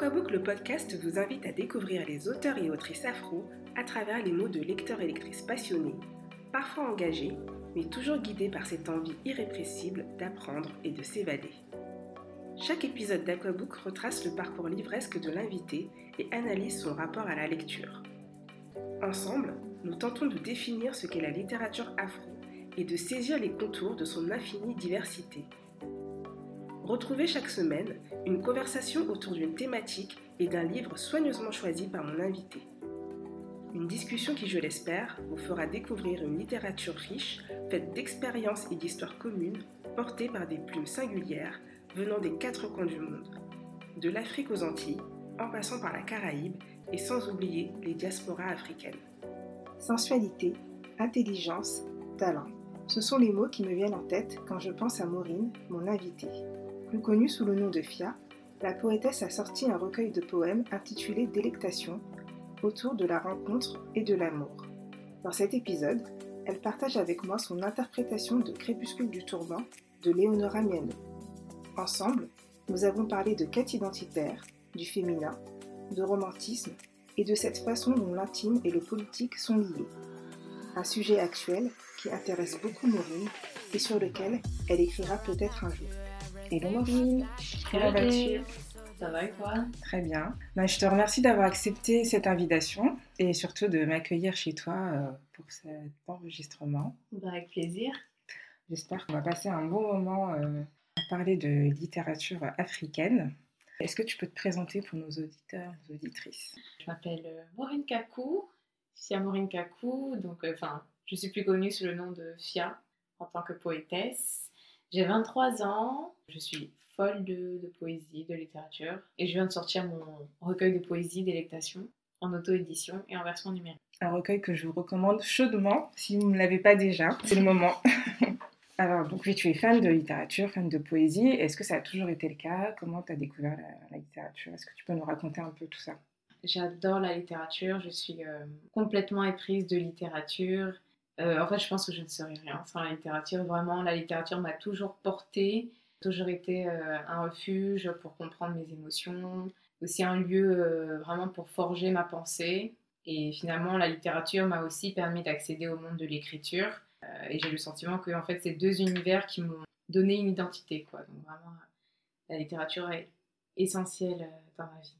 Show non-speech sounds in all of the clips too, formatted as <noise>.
Aquabook, le podcast, vous invite à découvrir les auteurs et autrices afro à travers les mots de lecteurs et lectrices passionnés, parfois engagés, mais toujours guidés par cette envie irrépressible d'apprendre et de s'évader. Chaque épisode d'Aquabook retrace le parcours livresque de l'invité et analyse son rapport à la lecture. Ensemble, nous tentons de définir ce qu'est la littérature afro et de saisir les contours de son infinie diversité. Retrouvez chaque semaine une conversation autour d'une thématique et d'un livre soigneusement choisi par mon invité. Une discussion qui, je l'espère, vous fera découvrir une littérature riche, faite d'expériences et d'histoires communes, portées par des plumes singulières venant des quatre coins du monde, de l'Afrique aux Antilles, en passant par la Caraïbe et sans oublier les diasporas africaines. Sensualité, intelligence, talent. Ce sont les mots qui me viennent en tête quand je pense à Maureen, mon invitée. Plus connue sous le nom de Fia, la poétesse a sorti un recueil de poèmes intitulé Délectation, autour de la rencontre et de l'amour. Dans cet épisode, elle partage avec moi son interprétation de Crépuscule du tourment de Léonora Miano. Ensemble, nous avons parlé de quête identitaire, du féminin, de romantisme et de cette façon dont l'intime et le politique sont liés. Un sujet actuel qui intéresse beaucoup Maureen et sur lequel elle écrira peut-être un jour. Hello Maureen, comment vas-tu Ça va et toi Très bien. Ben, je te remercie d'avoir accepté cette invitation et surtout de m'accueillir chez toi euh, pour cet enregistrement. Ben, avec plaisir. J'espère qu'on va passer un bon moment euh, à parler de littérature africaine. Est-ce que tu peux te présenter pour nos auditeurs et auditrices? Je m'appelle euh, Maureen Kakou, Fia Maureen Kakou, donc enfin, je suis plus connue sous le nom de Fia en tant que poétesse. J'ai 23 ans, je suis folle de, poésie, de littérature, et je viens de sortir mon recueil de poésie Délectation en auto-édition et en version numérique. Un recueil que je vous recommande chaudement si vous ne l'avez pas déjà, c'est le moment. <laughs> Alors, donc oui, tu es fan de littérature, fan de poésie. Est-ce que ça a toujours été le cas? Comment tu as découvert la, littérature? Est-ce que tu peux nous raconter un peu tout ça? J'adore la littérature, je suis euh, complètement éprise de littérature. Euh, en fait, je pense que je ne serais rien sans la littérature. Vraiment, la littérature m'a toujours portée, toujours été euh, un refuge pour comprendre mes émotions, aussi un lieu euh, vraiment pour forger ma pensée. Et finalement, la littérature m'a aussi permis d'accéder au monde de l'écriture. et j'ai le sentiment que en fait, c'est deux univers qui m'ont donné une identité. Quoi. Donc vraiment, la littérature est essentielle dans ma vie.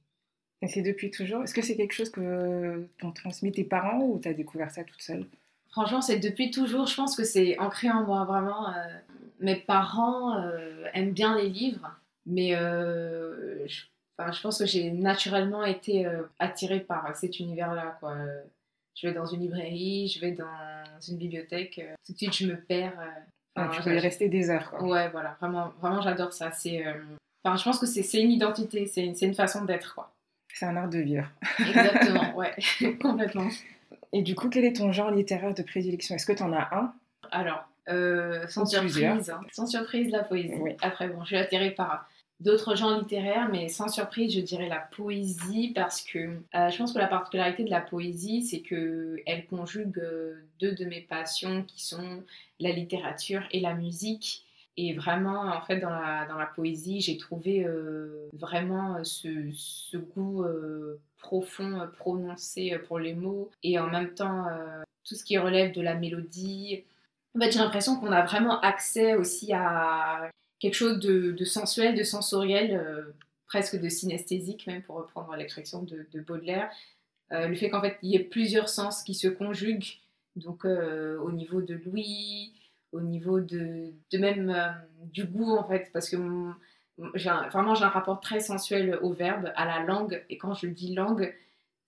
Et c'est depuis toujours? Est-ce que c'est quelque chose que t'ont transmis tes parents ou tu as découvert ça toute seule? Franchement, c'est depuis toujours, je pense que c'est ancré en moi, vraiment. Euh, mes parents euh, aiment bien les livres, mais euh, je, je, pense que j'ai naturellement été attirée par cet univers-là. Quoi. Je vais dans une librairie, je vais dans une bibliothèque, tout de suite je me perds. Ah, tu peux y rester des heures. Quoi. Ouais, voilà, vraiment, vraiment j'adore ça. C'est, enfin, je pense que c'est une identité, c'est une, une façon d'être. quoi. C'est un art de vivre. Exactement, <laughs> ouais, <laughs> complètement. Et du coup, quel est ton genre littéraire de prédilection? Est-ce que tu en as un? Alors, euh, sans surprise, hein. sans surprise, la poésie. Après, bon, je suis attirée par d'autres genres littéraires, mais sans surprise, je dirais la poésie parce que euh, je pense que la particularité de la poésie, c'est que elle conjugue euh, deux de mes passions qui sont la littérature et la musique. Et vraiment, en fait, dans la, dans la poésie, j'ai trouvé vraiment ce, ce goût profond, euh, prononcé euh, pour les mots, et en même temps euh, tout ce qui relève de la mélodie. En fait, j'ai l'impression qu'on a vraiment accès aussi à quelque chose de, sensuel, de sensoriel, presque de synesthésique, même pour reprendre l'expression de, Baudelaire. le fait qu'en fait, il y ait plusieurs sens qui se conjuguent, donc au niveau de l'ouïe, au niveau de, de même du goût, en fait, parce que vraiment, j'ai un rapport très sensuel au verbe, à la langue. Et quand je dis langue,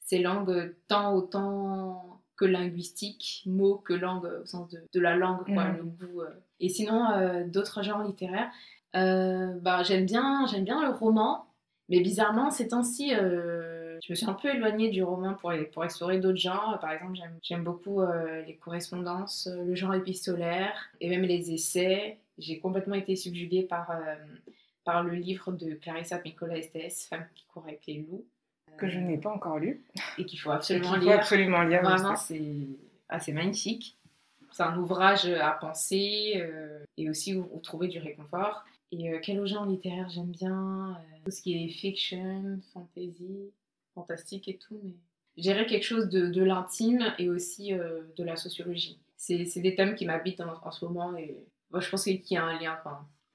c'est langue tant autant que linguistique, mot que langue au sens de, la langue, quoi, mm. le goût. Euh. Et sinon, euh, d'autres genres littéraires, euh, bah, j'aime bien, j'aime bien le roman, mais bizarrement, ces temps-ci, je me suis un peu éloignée du roman pour, pour explorer d'autres genres. Par exemple, j'aime beaucoup les correspondances, le genre épistolaire et même les essais. J'ai complètement été subjuguée par par le livre de Clarissa Pinkola Estes, Femme qui court avec les loups. Que je n'ai pas encore lu. Et qu'il faut absolument lire. absolument lire. Vraiment, c'est assez magnifique. C'est un ouvrage à penser euh, et aussi où, trouver du réconfort. Et quel genre littéraire j'aime bien Tout ce qui est fiction, fantasy, fantastique et tout, mais quelque chose de, l'intime et aussi de la sociologie. C'est des thèmes qui m'habitent en, ce moment et je pense qu'il y a un lien.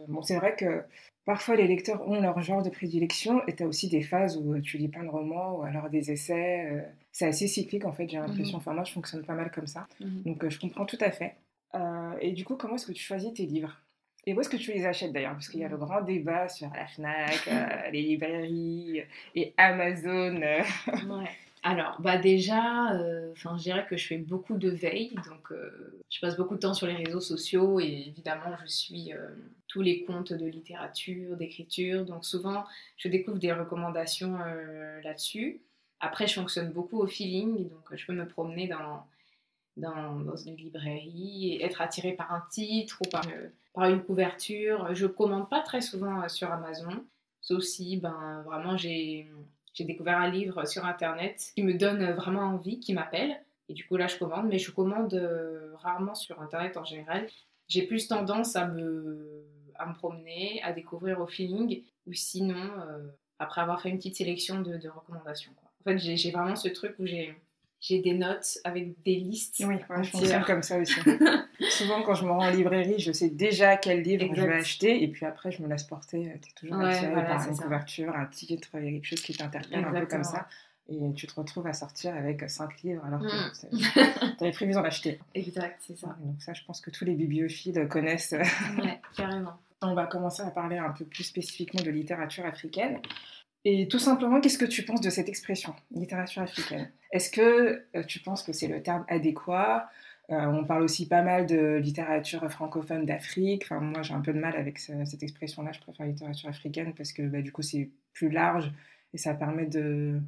Bon, c'est vrai que Parfois, les lecteurs ont leur genre de prédilection et tu as aussi des phases où tu lis plein de romans ou alors des essais. Euh, c'est assez cyclique en fait, j'ai l'impression. Mhm. Enfin, moi, je fonctionne pas mal comme ça. Mhm. Donc, euh, je comprends tout à fait. Euh, et du coup, comment est-ce que tu choisis tes livres? Et où est-ce que tu les achètes d'ailleurs? Parce qu'il y a le grand débat sur la Fnac, <laughs> les librairies et Amazon. ouais. Alors, bah déjà, euh, je dirais que je fais beaucoup de veille, donc euh, je passe beaucoup de temps sur les réseaux sociaux et évidemment, je suis euh, tous les comptes de littérature, d'écriture, donc souvent, je découvre des recommandations là-dessus. Après, je fonctionne beaucoup au feeling, donc je peux me promener dans, dans, une librairie et être attirée par un titre ou par, par une couverture. Je commande pas très souvent sur Amazon, sauf si, ben, vraiment, j'ai j'ai découvert un livre sur internet qui me donne vraiment envie, qui m'appelle. Et du coup, là, je commande, mais je commande euh, rarement sur internet en général. J'ai plus tendance à me, à me promener, à découvrir au feeling, ou sinon, euh, après avoir fait une petite sélection de, recommandations. En fait, j'ai vraiment ce truc où j'ai j'ai des notes avec des listes. Oui, je fonctionne comme ça aussi. <laughs> Souvent, quand je me rends en librairie, je sais déjà quel livre je vais acheter, et puis après, je me laisse porter. Tu es toujours attiré par une couverture, un titre, il y a quelque chose qui t'interpelle, un peu comme ça. Et tu te retrouves à sortir avec cinq livres alors que mm. tu <laughs> avais prévu d'en acheter. Exact, c'est ça. Donc ça, je pense que tous les bibliophiles connaissent. ouais, carrément. <laughs> On va commencer à parler un peu plus spécifiquement de littérature africaine. Et tout simplement, qu'est-ce que tu penses de cette expression, littérature africaine? Est-ce que euh, tu penses que c'est le terme adéquat? Euh, On parle aussi pas mal de littérature francophone d'Afrique. Moi, j'ai un peu de mal avec cette expression-là. Je préfère littérature africaine parce que bah, du coup, c'est plus large et ça permet de,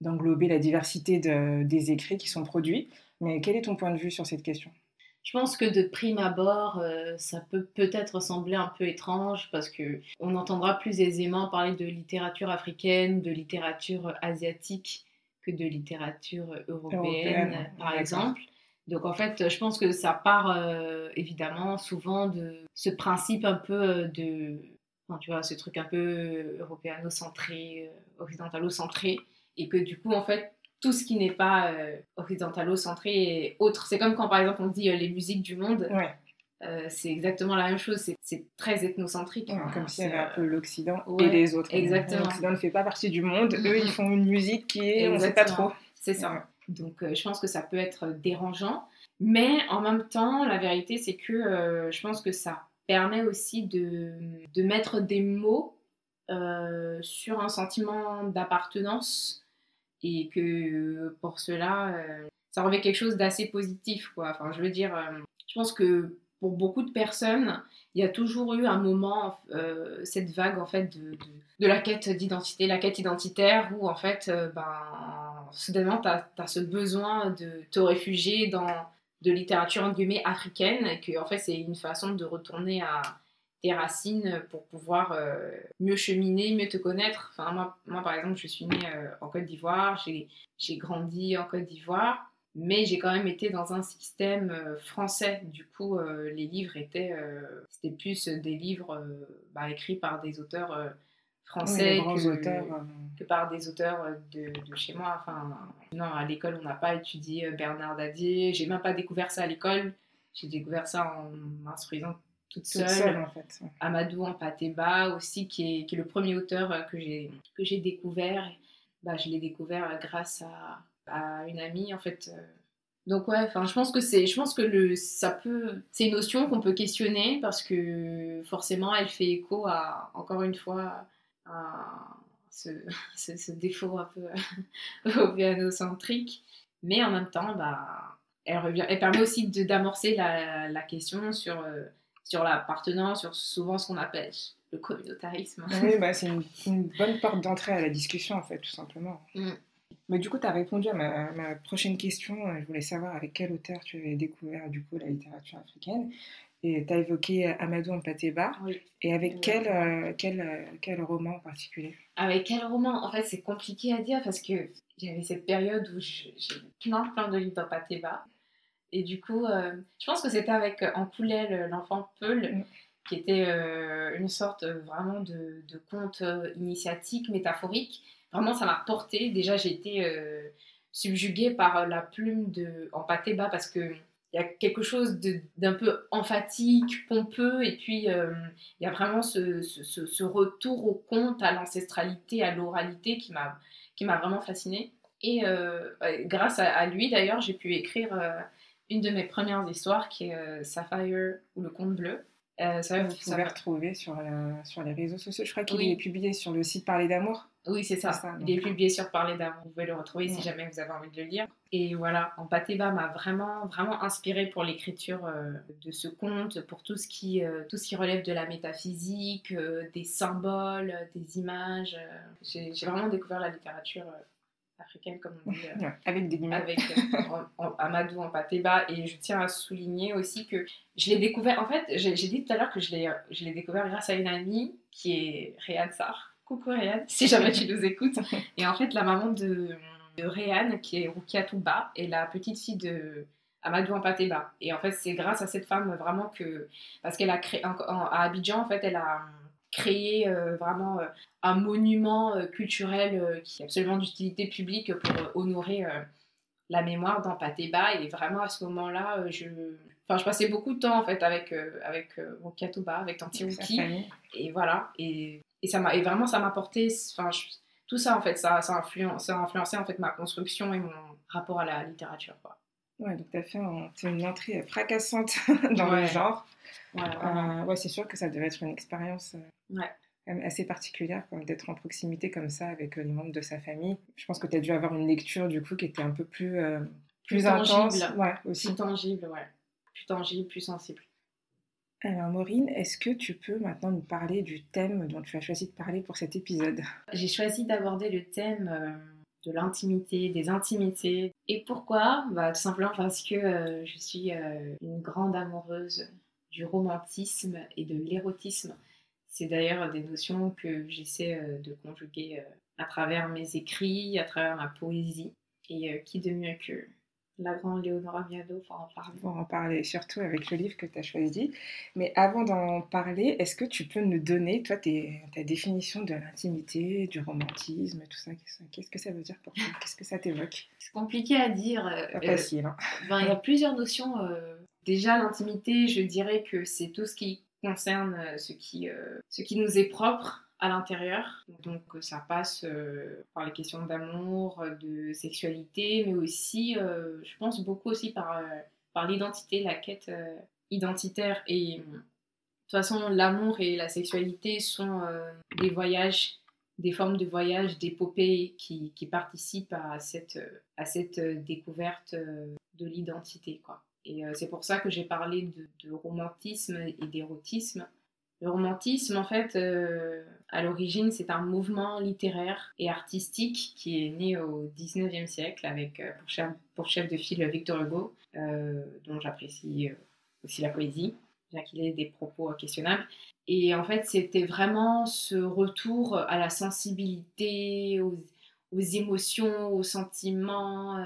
d'englober la diversité de, des écrits qui sont produits. Mais quel est ton point de vue sur cette question? Je pense que de prime abord, euh, ça peut peut-être sembler un peu étrange parce que on entendra plus aisément parler de littérature africaine, de littérature asiatique que de littérature européenne, par exemple. Donc en fait, je pense que ça part euh, évidemment souvent de ce principe un peu euh, de, enfin, tu vois, ce truc un peu européano-centré, occidentalo-centré, et que du coup en fait tout ce qui n'est pas euh, occidentalo-centré et autre. C'est comme quand par exemple on dit euh, les musiques du monde. Euh, c'est exactement la même chose, c'est très ethnocentrique. comme si y avait un peu l'Occident et les autres. Exactement. L'Occident ne fait pas partie du monde, eux ils font une musique qui est, on ne sait pas trop. C'est ça. Donc je pense que ça peut être dérangeant, mais en même temps, la vérité c'est que je pense que ça permet aussi de, de mettre des mots sur un sentiment d'appartenance et que pour cela, euh, ça revêt quelque chose d'assez positif. Quoi. Enfin, je veux dire, euh, je pense que pour beaucoup de personnes, il y a toujours eu un moment, euh, cette vague en fait de, de, la quête d'identité, la quête identitaire, où en fait, ben, soudainement, tu as, ce besoin de te réfugier dans de littérature en guillemets africaine, et que en fait, c'est une façon de retourner à tes racines pour pouvoir euh, mieux cheminer, mieux te connaître. Enfin, moi, moi par exemple, je suis née euh, en Côte d'Ivoire, j'ai grandi en Côte d'Ivoire, mais j'ai quand même été dans un système euh, français. Du coup, les livres étaient, c'était plus des livres bah, écrits par des auteurs français que, par des auteurs de, de, chez moi. Enfin, non, à l'école, on n'a pas étudié Bernard Dadier. J'ai même pas découvert ça à l'école. J'ai découvert ça en m'instruisant toute seule. en fait. Amadou Ampateba aussi, qui est, qui est le premier auteur euh, que j'ai, que j'ai découvert. Bah, je l'ai découvert euh, grâce à, à une amie, en fait. Euh. Donc ouais, enfin, je pense que c'est, je pense que le, ça peut, c'est une notion qu'on peut questionner parce que forcément, elle fait écho à, encore une fois, à ce, <laughs> ce, défaut un peu <laughs> centrique mais en même temps, bah, elle revient, elle permet aussi d'amorcer la, la, question sur sur l'appartenance, sur souvent ce qu'on appelle le communautarisme. Oui, bah, c'est une, bonne porte d'entrée à la discussion, en fait, tout simplement. Mm. Mais du coup, tu as répondu à ma, prochaine question. Je voulais savoir avec quel auteur tu avais découvert du coup la littérature africaine. Et tu as évoqué Amadou Mpateba. Oui. Et avec quel, euh, quel, euh, quel, roman en particulier? Avec quel roman? En fait, c'est compliqué à dire parce que j'avais cette période où j'ai plein, plein de livres d'Mpateba. Et du coup, euh, je pense que c'était avec En coulait l'enfant Peul. Mm. qui était une sorte vraiment de, de conte initiatique, métaphorique. Vraiment, ça m'a porté. Déjà, j'ai été subjuguée par la plume de en pâté bas parce que il y a quelque chose d'un peu emphatique, pompeux, et puis euh, il y a vraiment ce, ce, retour au conte, à l'ancestralité, à l'oralité qui m'a vraiment fascinée. Et euh, grâce à, lui, d'ailleurs, j'ai pu écrire euh, une de mes premières histoires qui est Sapphire ou le conte bleu. ça, vous pouvez retrouver sur, sur les réseaux sociaux. Je crois qu'il est publié sur le site Parler d'amour. Oui, c'est ça. il est publié sur Parler d'amour. Vous pouvez le retrouver si jamais vous avez envie de le lire. Et voilà, En Empatheba m'a vraiment, vraiment inspiré pour l'écriture euh, de ce conte, pour tout ce qui, euh, tout ce qui relève de la métaphysique, euh, des symboles, des images. J'ai vraiment découvert la littérature africaine, comme on dit. avec des images. Avec Amadou Empatheba. Et je tiens à souligner aussi que je l'ai découvert. En fait, j'ai dit tout à l'heure que je l'ai découvert grâce à une amie qui est Réad Sar Coucou Réane, si jamais tu nous écoutes. Et en fait, la maman de, de Réane, qui est Rukia Touba, est la petite fille de Amadou Ampateba. Et en fait, c'est grâce à cette femme vraiment que. Parce qu'elle a créé. À Abidjan, en fait, elle a créé euh, vraiment euh, un monument euh, culturel qui est absolument d'utilité publique pour honorer la mémoire d'Ampateba. Et vraiment, à ce moment-là, je. Enfin, je passais beaucoup de temps en fait avec avec Rukia Touba, avec Tanti Ruki, et voilà. Et et ça m'a et vraiment ça m'a porté enfin tout ça en fait ça ça a, influencé, ça a influencé en fait ma construction et mon rapport à la littérature quoi. Ouais, donc tu as fait une entrée fracassante <laughs> dans le genre. Euh, ouais, c'est sûr que ça devait être une expérience euh, ouais. assez particulière d'être en proximité comme ça avec euh, les membres de sa famille. Je pense que tu as dû avoir une lecture du coup qui était un peu plus, plus, intense. Ouais, aussi. Plus tangible, ouais. Plus tangible, plus sensible. Alors Maureen, est-ce que tu peux maintenant nous parler du thème dont tu as choisi de parler pour cet épisode? J'ai choisi d'aborder le thème euh, de l'intimité, des intimités. Et pourquoi? Bah, Tout simplement parce que euh, je suis euh, une grande amoureuse du romantisme et de l'érotisme. C'est d'ailleurs des notions que j'essaie de conjuguer à travers mes écrits, à travers ma poésie. Et qui de mieux que la grande Léonora Miado pour en parler. Pour en parler, surtout avec le livre que tu as choisi. Mais avant d'en parler, est-ce que tu peux nous donner, toi, ta définition de l'intimité, du romantisme, tout ça? Qu'est-ce que ça veut dire pour toi? Qu'est-ce que ça t'évoque? C'est compliqué à dire. Euh, Pas facile. Hein. Ben, il y a plusieurs notions. Euh, déjà, l'intimité, je dirais que c'est tout ce qui concerne euh, ce qui, ce qui nous est propre à l'intérieur. Donc ça passe euh, par les questions d'amour, de sexualité, mais aussi, euh, je pense beaucoup aussi par, euh, par l'identité, la quête identitaire. Et de toute façon, l'amour et la sexualité sont des voyages, des formes de voyage, d'épopées qui, qui, participent à cette, à cette découverte de l'identité. Quoi. Et c'est pour ça que j'ai parlé de romantisme et d'érotisme le romantisme, en fait, euh, à l'origine, c'est un mouvement littéraire et artistique qui est né au 19e siècle avec euh, pour, chef, pour, chef, de file Victor Hugo, euh, dont j'apprécie aussi la poésie, bien qu'il ait des propos questionnables. Et en fait, c'était vraiment ce retour à la sensibilité, aux, aux émotions, aux sentiments,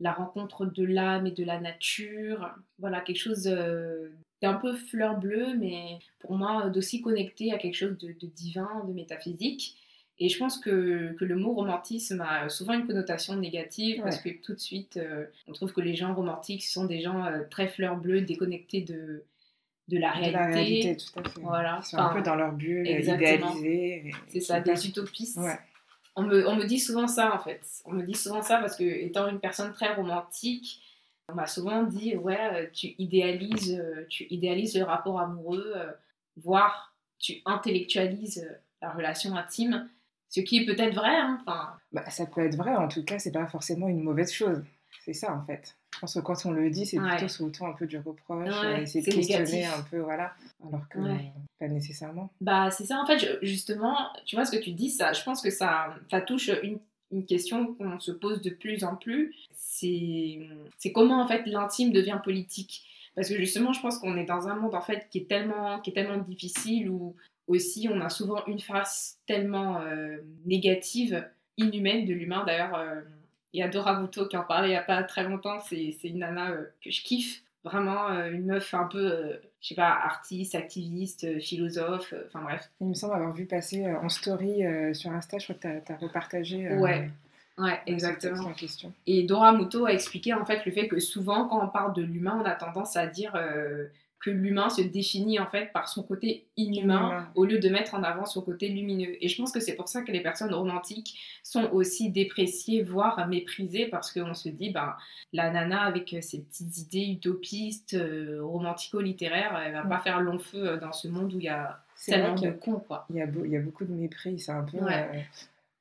la rencontre de l'âme et de la nature. Voilà, quelque chose un peu fleur bleue, mais pour moi, d'aussi connecté à quelque chose de, divin, de métaphysique. Et je pense que, que, le mot romantisme a souvent une connotation négative parce que tout de suite, euh, on trouve que les gens romantiques sont des gens euh, très fleur bleue, déconnectés de, de la réalité. De la réalité, tout à fait. Voilà. Ils sont un peu dans leur bulle, idéalisés. C'est ça, des utopistes. On, me, on me dit souvent ça en fait. On me dit souvent ça parce que, étant une personne très romantique, on m'a souvent dit, ouais, euh, tu idéalises, euh, tu idéalises le rapport amoureux, euh, voire tu intellectualises la relation intime, ce qui est peut-être vrai. Hein. Bah, ça peut être vrai, en tout cas, c'est pas forcément une mauvaise chose. C'est ça, en fait. Je pense que quand on le dit, c'est plutôt sous le ton un peu du reproche, ouais, de questionner un peu, voilà, alors que pas nécessairement. Bah, c'est ça, en fait, justement, tu vois ce que tu dis, ça, je pense que ça, ça touche une, une question qu'on se pose de plus en plus, c'est comment en fait l'intime devient politique. Parce que justement, je pense qu'on est dans un monde en fait qui est tellement, qui est tellement difficile où aussi on a souvent une face tellement euh, négative, inhumaine de l'humain. D'ailleurs, euh, il y a Dora Bouto qui en parlait il n'y a pas très longtemps, c'est une nana euh, que je kiffe Vraiment une meuf un peu, je sais pas, artiste, activiste, philosophe, enfin bref. Il me semble avoir vu passer en story sur Insta, je crois que tu as, repartagé. ouais. Ouais, exactement. question. Et Dora Muto a expliqué en fait le fait que souvent quand on parle de l'humain, on a tendance à dire que l'humain se définit en fait par son côté inhumain au lieu de mettre en avant son côté lumineux. Et je pense que c'est pour ça que les personnes romantiques sont aussi dépréciées, voire méprisées, parce qu'on se dit, ben, la nana avec ses petites idées utopistes, euh, romantico-littéraires, elle va pas faire long feu euh, dans ce monde où il y a tellement de cons, quoi. Il y, a il y a beaucoup de mépris, c'est un peu... Euh,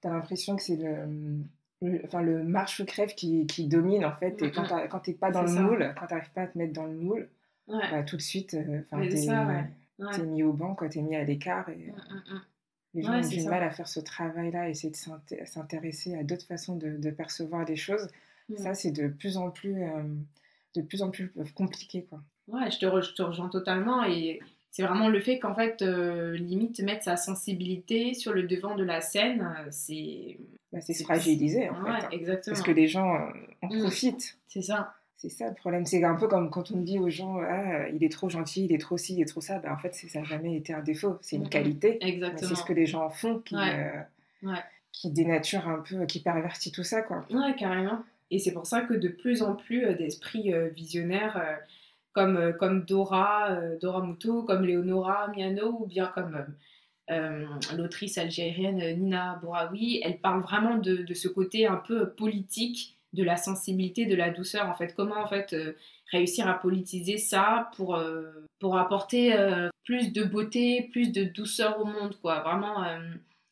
t'as l'impression que c'est le... enfin, le marche ou crève qui, qui domine en fait. Et quand t'es pas dans le moule, quand t'arrives pas à te mettre dans le moule, bah, tout de suite, euh, enfin t'es mis au banc, t'es mis à l'écart. Et, mmh, mmh, mmh. Les gens ont du mal à faire ce travail-là, essayer de s'intéresser à d'autres façons de, percevoir les choses. Ça, c'est de plus en plus, euh, de plus en plus euh, compliqué, quoi. Ouais, je te, je rejoins totalement et c'est vraiment le fait qu'en fait, limite, mettre sa sensibilité sur le devant de la scène, c'est... Bah, c'est se fragiliser, en fait. Hein. exactement. Parce que les gens en profitent. C'est ça. C'est ça le problème. C'est un peu comme quand on dit aux gens ah, il est trop gentil, il est trop ci, il est trop ça. Ben, en fait, ça n'a jamais été un défaut. C'est une qualité. C'est ce que les gens font qui, euh, qui dénature un peu, qui pervertit tout ça. Quoi. Ouais, carrément. Et c'est pour ça que de plus en plus euh, d'esprits euh, visionnaires comme, comme Dora, Dora Muto, comme Leonora Miano ou bien comme. l'autrice algérienne Nina Bouraoui, elle parle vraiment de, de, ce côté un peu politique de la sensibilité, de la douceur en fait. Comment en fait euh, réussir à politiser ça pour, euh, pour apporter euh, plus de beauté, plus de douceur au monde quoi. Vraiment,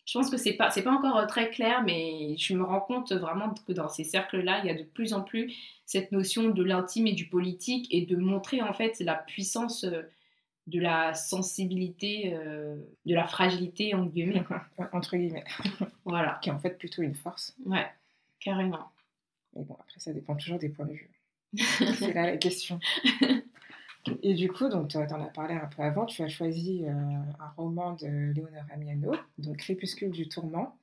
je pense que c'est pas c'est pas encore très clair, mais je me rends compte vraiment que dans ces cercles-là, il y a de plus en plus cette notion de l'intime et du politique et de montrer en fait la puissance de la sensibilité, de la fragilité entre guillemets. <laughs> entre guillemets. voilà. Qui est en fait plutôt une force. Ouais, carrément. Mais bon, après, ça dépend toujours des points de vue. <laughs> c'est là la question. Et du coup, donc, tu en as parlé un peu avant, tu as choisi euh, un roman de Léonora Miano, donc Crépuscule du tourment.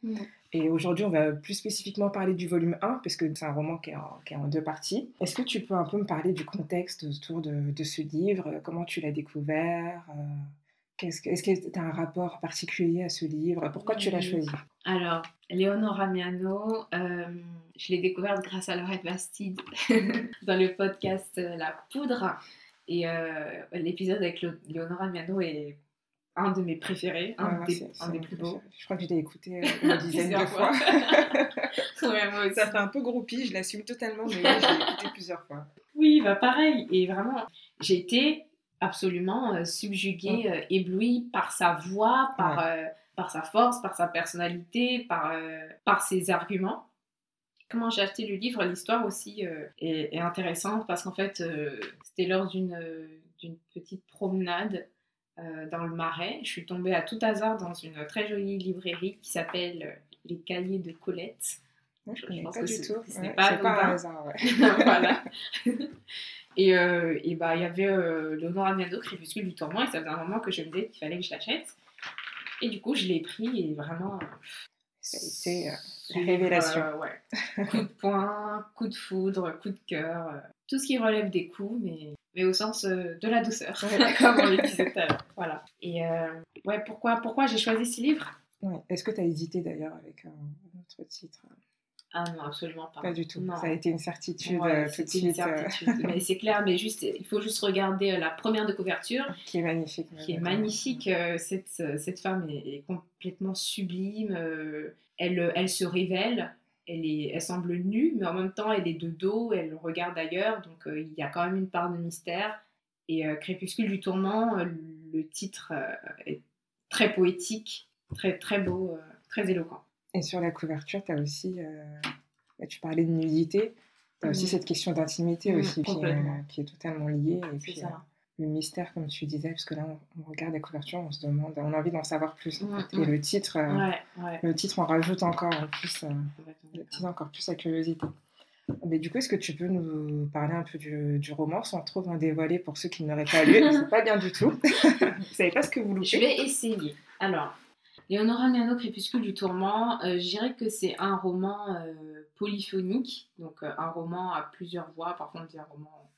Et aujourd'hui, on va plus spécifiquement parler du volume 1, parce que c'est un roman qui est, en, qui est en deux parties. Est-ce que tu peux un peu me parler du contexte autour de, de ce livre? Comment tu l'as découvert? Euh, est-ce que tu as un rapport particulier à ce livre? Pourquoi tu l'as choisi? Alors, Léonora Miano, euh, je l'ai découverte grâce à Laurette Bastide <laughs> dans le podcast euh, La Poudre. Et euh, l'épisode avec Léonora Miano est un de mes préférés, un, des, plus beaux. Je crois que je l'ai écouté une <laughs> dizaine de fois. <laughs> Ça fait un peu groupie, je l'assume totalement, mais je l'ai écouté plusieurs fois. Oui, bah pareil. Et vraiment, j'ai été absolument euh, subjugué, euh, ébloui par sa voix, par, euh, par sa force, par sa personnalité, par, par ses arguments. Comment j'ai acheté le livre, l'histoire aussi est, intéressante parce qu'en fait, c'était lors d'une petite promenade dans le marais. Je suis tombée à tout hasard dans une très jolie librairie qui s'appelle Les Cahiers de Colette. je, je pense pas que du tout. Ce n'est pas, pas un hasard. <laughs> voilà. <laughs> Et, euh, et bah, il y avait euh, Léonore Amiado, Crépuscule du Tourment, et ça faisait un moment que je me disais qu'il fallait que je l'achète. Et du coup, je l'ai pris, et vraiment. Ça a été euh, révélation. Euh, ouais. <laughs> coup de poing, coup de foudre, coup de cœur, tout ce qui relève des coups, mais, mais au sens de la douceur, <laughs> comme on le disait tout à l'heure. Voilà. Et ouais, pourquoi, pourquoi j'ai choisi ce livre. Est-ce que tu as hésité d'ailleurs avec un autre titre? Ah non, absolument pas. Pas du tout. Ça a été une certitude euh, tout de suite. Euh. mais c'est clair, mais juste, il faut juste regarder euh, la première de couverture. <laughs> Qui est magnifique. Qui est magnifique. Cette, cette femme est, complètement sublime. Elle, elle se révèle. Elle, est, elle semble nue, mais en même temps, elle est de dos. Elle regarde ailleurs. Donc, il y a quand même une part de mystère. Et Crépuscule du tourment, le titre est très poétique, très, très beau, très éloquent. Et sur la couverture, tu as aussi, euh, bah, tu parlais de nudité, tu as aussi mmh. cette question d'intimité mmh, aussi qui, est totalement liée. Et puis, euh, le mystère, comme tu disais, parce que là, on, regarde la couverture, on se demande, on a envie d'en savoir plus. En fait. Et le titre, euh, le titre, on rajoute encore en plus, encore plus la curiosité. Mais du coup, est-ce que tu peux nous parler un peu du, du roman sans trop en dévoiler pour ceux qui n'auraient pas lu? <laughs> C'est pas bien du tout. <laughs> vous savez pas ce que vous loupez. Je vais essayer. Alors, Léonora Miano, Crépuscule du Tourment, euh, je dirais que c'est un roman euh, polyphonique, donc euh, un roman à plusieurs voix, parfois on dit un roman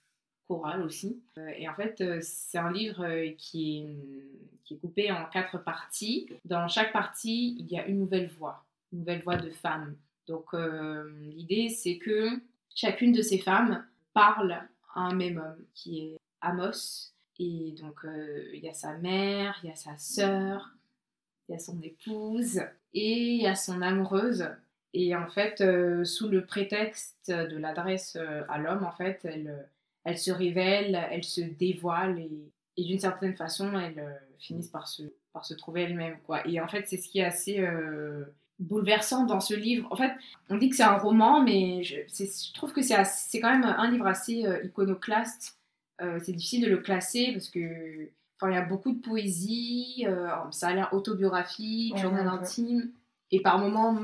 chorale aussi. et en fait, c'est un livre qui est, qui est coupé en quatre parties. Dans chaque partie, il y a une nouvelle voix, une nouvelle voix de femme. Donc l'idée, c'est que chacune de ces femmes parle à un même homme qui est Amos. Et donc, il y a sa mère, il y a sa sœur, il y a son épouse et il y a son amoureuse. Et en fait, euh, sous le prétexte de l'adresse euh, à l'homme, en fait, elle, euh, elle se révèle, elle se dévoile et, et d'une certaine façon, elles finissent par se, par se trouver elles-mêmes. Quoi. Et en fait, c'est ce qui est assez bouleversant dans ce livre. En fait, on dit que c'est un roman, mais je, je trouve que c'est quand même un livre assez iconoclaste. c'est difficile de le classer parce que Enfin, il y a beaucoup de poésie, euh, ça a l'air autobiographique, journal intime, et par moments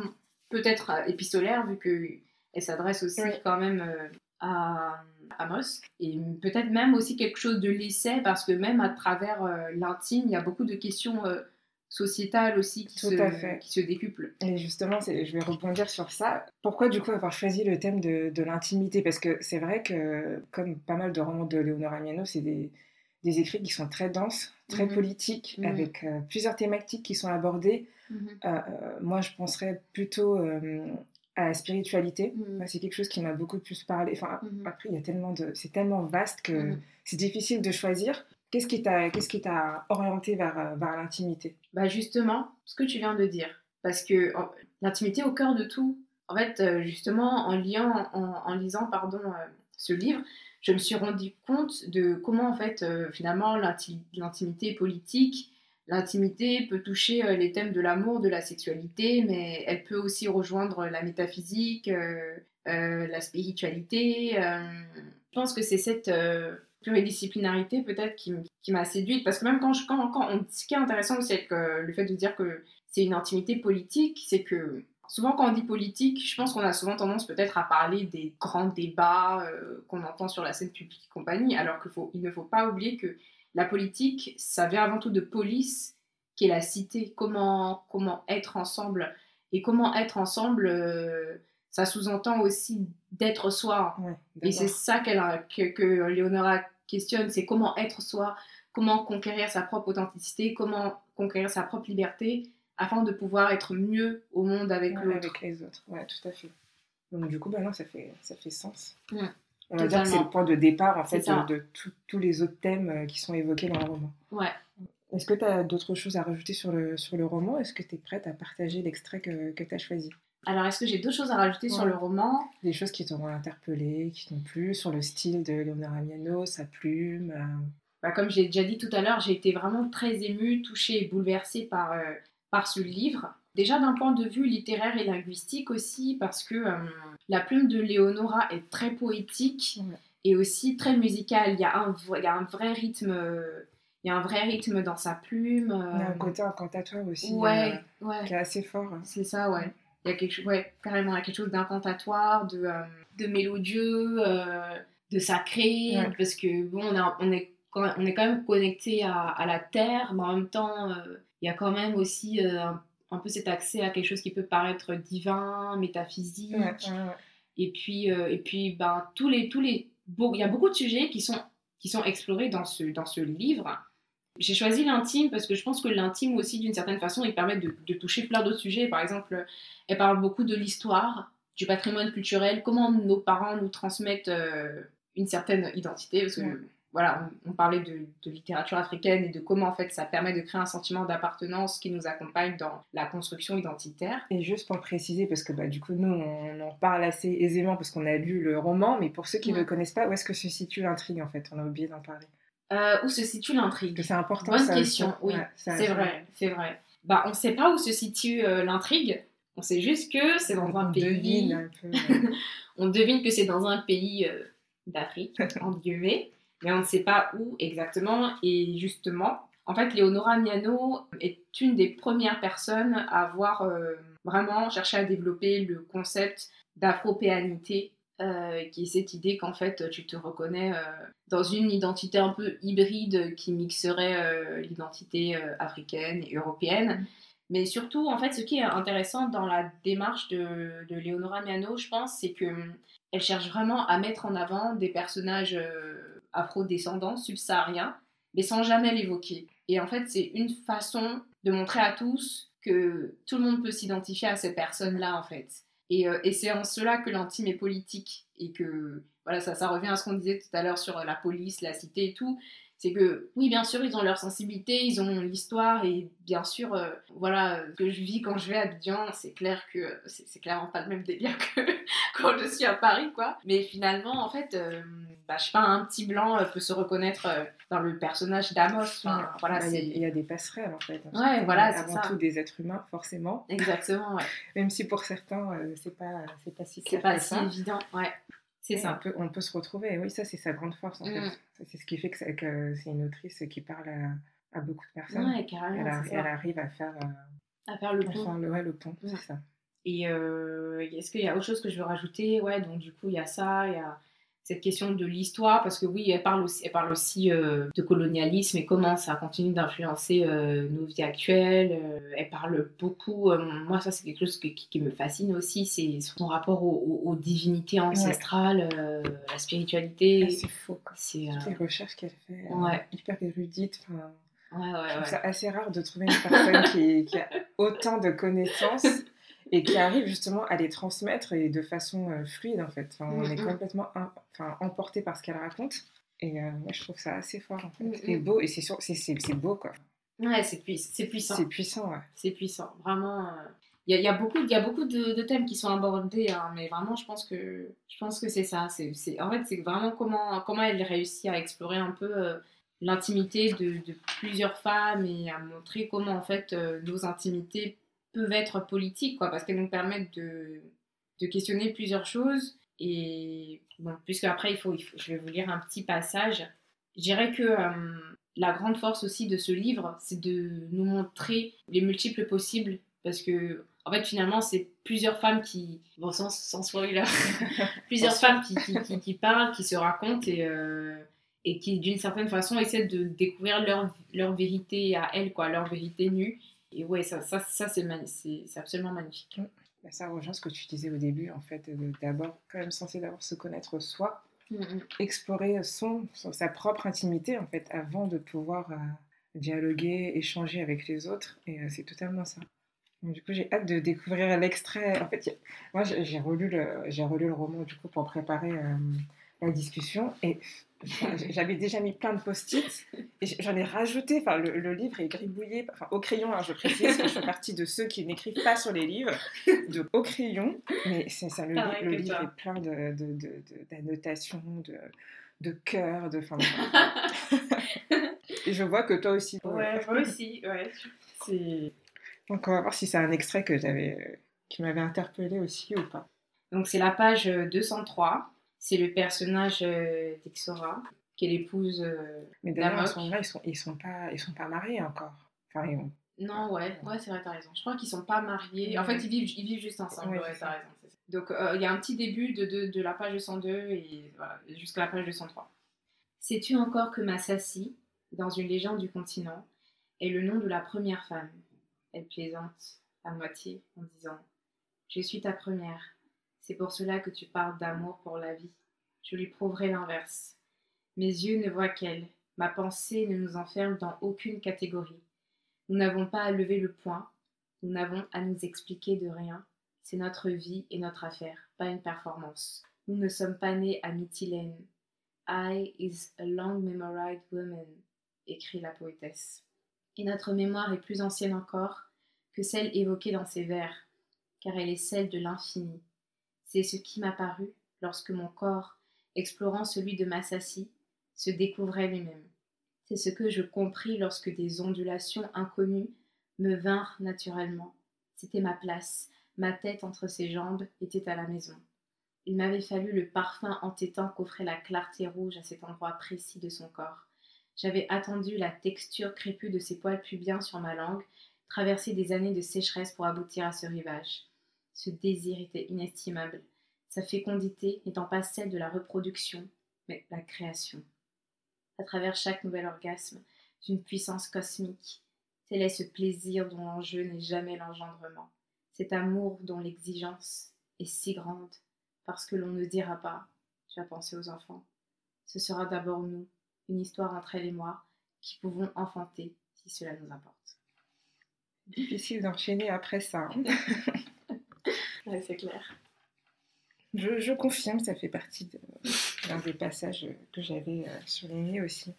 peut-être euh, épistolaire, vu qu'elle s'adresse aussi quand même euh, à Amos, et peut-être même aussi quelque chose de l'essai, parce que même à travers l'intime, il y a beaucoup de questions sociétales aussi qui, se, qui se décuplent. Et justement, je vais rebondir sur ça. Pourquoi du coup avoir choisi le thème de, de l'intimité? Parce que c'est vrai que, comme pas mal de romans de Léonora Miano, c'est des des écrits qui sont très denses, très mhm. politiques, mhm. avec euh, plusieurs thématiques qui sont abordées. Mhm. Euh, euh, moi, je penserais plutôt à la spiritualité. c'est quelque chose qui m'a beaucoup plus parlé. Enfin, après, il y a tellement de, c'est tellement vaste que c'est difficile de choisir. Qu'est-ce qui t'a, qu'est-ce qui t'a orienté vers, vers l'intimité? Bah justement, ce que tu viens de dire, parce que l'intimité au cœur de tout. En fait, justement, en, liant, en, lisant pardon, ce livre, je me suis rendu compte de comment en fait euh, finalement l'intimité politique, l'intimité peut toucher euh, les thèmes de l'amour, de la sexualité, mais elle peut aussi rejoindre la métaphysique, euh, la spiritualité. je pense que c'est cette pluridisciplinarité peut-être qui, m'a séduite parce que même quand, je, on, ce qui est intéressant avec le fait de dire que c'est une intimité politique, c'est que Souvent, quand on dit politique, je pense qu'on a souvent tendance peut-être à parler des grands débats euh, qu'on entend sur la scène publique et compagnie, alors qu'il ne faut pas oublier que la politique, ça vient avant tout de police, qui est la cité. Comment, comment être ensemble. Et comment être ensemble, euh, ça sous-entend aussi d'être soi. et c'est ça que, que Léonora questionne, c'est comment être soi, comment conquérir sa propre authenticité, comment conquérir sa propre liberté afin de pouvoir être mieux au monde avec l'autre. Avec les autres, ouais, tout à fait. Donc du coup, bah non, ça fait, ça fait sens. On va dire que c'est le point de départ en fait de, tous les autres thèmes euh, qui sont évoqués dans le roman. Ouais. Est-ce que tu as d'autres choses à rajouter sur le, sur le roman? Est-ce que tu es prête à partager l'extrait que, que tu as choisi? Alors, est-ce que j'ai d'autres choses à rajouter sur le roman? Des choses qui t'ont interpellé, qui t'ont plu, sur le style de Leonora Miano, sa plume euh. bah, Comme j'ai déjà dit tout à l'heure, j'ai été vraiment très émue, touchée et bouleversée par euh, par ce livre. Déjà d'un point de vue littéraire et linguistique aussi, parce que euh, la plume de Léonora est très poétique et aussi très musicale. Il y a un, il y a un vrai rythme. il y a un vrai rythme dans sa plume. Il y a un côté incantatoire aussi, ouais, ouais. qui est assez fort. Hein. C'est ça, ouais. Il y a quelque chose, ouais, carrément, il y a quelque chose d'incantatoire, de, euh, de mélodieux, euh, de sacré, parce que bon, on, on, est, on est quand même connecté à, à, la terre, mais en même temps, il y a quand même aussi euh, un, peu cet accès à quelque chose qui peut paraître divin, métaphysique. Et puis, euh, et puis ben, tous les, tous les, il y a beaucoup de sujets qui sont, qui sont explorés dans ce, dans ce livre. J'ai choisi l'intime parce que je pense que l'intime aussi, d'une certaine façon, il permet de, de toucher plein d'autres sujets. Par exemple, elle parle beaucoup de l'histoire, du patrimoine culturel, comment nos parents nous transmettent euh, une certaine identité. Parce que voilà, on, parlait de, littérature africaine et de comment en fait ça permet de créer un sentiment d'appartenance qui nous accompagne dans la construction identitaire. Et juste pour préciser, parce que bah, du coup nous on en parle assez aisément parce qu'on a lu le roman, mais pour ceux qui ne connaissent pas, où est-ce que se situe l'intrigue en fait? On a oublié d'en parler. Euh, où se situe l'intrigue? C'est important. Bonne question, oui, c'est vrai, c'est vrai. Bah, on ne sait pas où se situe euh, l'intrigue. On sait juste que c'est dans un pays. Devine un peu, <laughs> on devine que c'est dans un pays euh, d'Afrique, <laughs> en guillemets mais on ne sait pas où exactement. Et justement, en fait, Leonora Miano est une des premières personnes à avoir euh, vraiment cherché à développer le concept d'afropéanité, euh, qui est cette idée qu'en fait, tu te reconnais euh, dans une identité un peu hybride qui mixerait l'identité africaine et européenne. Mm. Mais surtout, en fait, ce qui est intéressant dans la démarche de, de Leonora Miano, je pense, c'est que elle cherche vraiment à mettre en avant des personnages afro-descendants, subsahariens, mais sans jamais l'évoquer. Et en fait, c'est une façon de montrer à tous que tout le monde peut s'identifier à ces personnes-là, en fait. Et, euh, et c'est en cela que l'intime est politique et que voilà, ça, ça revient à ce qu'on disait tout à l'heure sur la police, la cité et tout c'est que oui bien sûr ils ont leur sensibilité ils ont l'histoire et bien sûr euh, voilà ce que je vis quand je vais à Abidjan c'est clair que c'est clairement pas le même délire que <laughs> quand je suis à Paris quoi. Mais finalement en fait euh, bah, je sais pas un petit blanc euh, peut se reconnaître dans le personnage d'Amos voilà bah, il y, a des passerelles en fait. Ouais voilà avant tout des êtres humains forcément. Exactement ouais. <laughs> Même si pour certains c'est pas c'est pas si c'est pas si évident ouais c'est ça. On peut, on peut, se retrouver. Oui, ça, c'est sa grande force, en fait. Mm. C'est ce qui fait que, c'est une autrice qui parle à, beaucoup de personnes. Ouais, carrément. Elle, elle, arrive à faire, euh, à faire le pont. le, ouais, le pont, c'est ça. Et euh, est-ce qu'il y a autre chose que je veux rajouter? Ouais, donc du coup, il y a ça, il y a cette question de l'histoire, parce que oui, elle parle aussi, elle parle aussi euh, de colonialisme et comment ça continue d'influencer euh, nos vies actuelles. Euh, elle parle beaucoup, moi ça c'est quelque chose qui, me fascine aussi, c'est son rapport aux, divinités ancestrales, la spiritualité. Ah, c'est faux. C'est les recherches qu'elle fait, ouais. hyper érudite. Ouais, ouais, je trouve ça assez rare de trouver une personne qui, qui, a autant de connaissances <laughs> et qui arrive justement à les transmettre et de façon euh, fluide en fait. on est complètement emporté par ce qu'elle raconte et euh, moi je trouve ça assez fort en fait. Et beau et c'est c'est beau quoi. Ouais, c'est puissant. C'est puissant, ouais. C'est puissant, vraiment. Il euh, y, a, y, a beaucoup, y a beaucoup de, thèmes qui sont abordés, hein, mais vraiment, je pense que, je pense que c'est ça. C'est, en fait, c'est vraiment comment, comment elle réussit à explorer un peu l'intimité de, de, plusieurs femmes et à montrer comment, en fait, nos intimités peuvent être politiques, quoi, parce qu'elles nous permettent de, de, questionner plusieurs choses. Et bon, puisque après, il faut, il faut, je vais vous lire un petit passage. Je dirais que euh, la grande force aussi de ce livre, c'est de nous montrer les multiples possibles, parce que en fait, finalement, c'est plusieurs femmes qui, bon, sans, sans spoiler, <laughs> plusieurs femmes qui, qui, parlent, qui se racontent et, euh, et qui, d'une certaine façon, essaient de découvrir leur, leur vérité à elles, quoi, leur vérité nue et ouais, ça, ça, ça c'est, c'est, absolument magnifique. Bah, ça rejoint ce que tu disais au début, en fait, d'abord, quand même censé d'abord se connaître soi, explorer son, sa propre intimité, en fait, avant de pouvoir euh, dialoguer, échanger avec les autres. Et euh, c'est totalement ça. du coup, j'ai hâte de découvrir l'extrait. En fait, moi, j'ai relu, le, j'ai relu le roman, du coup, pour préparer euh, la discussion. Et j'avais déjà mis plein de post-it et j'en ai rajouté. Enfin, le, livre est gribouillé, enfin, au crayon, hein, je précise, que je fais partie de ceux qui n'écrivent pas sur les livres, de, au crayon. Mais c'est ça, le, le livre est plein d'annotations, de, de, de, cœurs, de. Enfin, <laughs> et je vois que toi aussi. Ouais, moi aussi, ouais. C'est. Donc, on va voir si c'est un extrait que j'avais, qui m'avait interpellé aussi ou pas. Donc, c'est la page 203 c'est le personnage euh, d'Ixora, qui est l'épouse euh, Mais d'ailleurs, à ce moment-là, ils sont, ils sont pas, ils sont pas mariés encore. Enfin, Non, ouais, ouais, c'est vrai, t'as raison. Je crois qu'ils sont pas mariés. En fait, ils vivent, ils vivent juste ensemble. Ouais, t'as raison. Donc, euh, il y a un petit début de, de, de la page 202 et voilà, jusqu'à la page 203. Sais-tu encore que Massassi, dans une légende du continent, est le nom de la première femme? Elle plaisante à moitié en disant Je suis ta première. C'est pour cela que tu parles d'amour pour la vie. Je lui prouverai l'inverse. Mes yeux ne voient qu'elle. Ma pensée ne nous enferme dans aucune catégorie. Nous n'avons pas à lever le poing. Nous n'avons à nous expliquer de rien. C'est notre vie et notre affaire, pas une performance. Nous ne sommes pas nés à Mytilène. I is a long memorized woman, écrit la poétesse. Et notre mémoire est plus ancienne encore que celle évoquée dans ces vers, car elle est celle de l'infini, c'est ce qui m'a paru lorsque mon corps, explorant celui de Massassi, se découvrait lui-même. C'est ce que je compris lorsque des ondulations inconnues me vinrent naturellement. C'était ma place, ma tête entre ses jambes était à la maison. Il m'avait fallu le parfum entêtant qu'offrait la clarté rouge à cet endroit précis de son corps. J'avais attendu la texture crépue de ses poils pubiens sur ma langue, traversé des années de sécheresse pour aboutir à ce rivage. Ce désir était inestimable, sa fécondité n'étant pas celle de la reproduction, mais la création. À travers chaque nouvel orgasme, d'une puissance cosmique, tel est ce plaisir dont l'enjeu n'est jamais l'engendrement, cet amour dont l'exigence est si grande, parce que l'on ne dira pas, tu as pensé aux enfants, ce sera d'abord nous, une histoire entre elle et moi, qui pouvons enfanter si cela nous importe. Difficile d'enchaîner après ça. Hein. <laughs> ouais, c'est clair. Je, confirme, ça fait partie d'un des passages que j'avais euh, souligné aussi.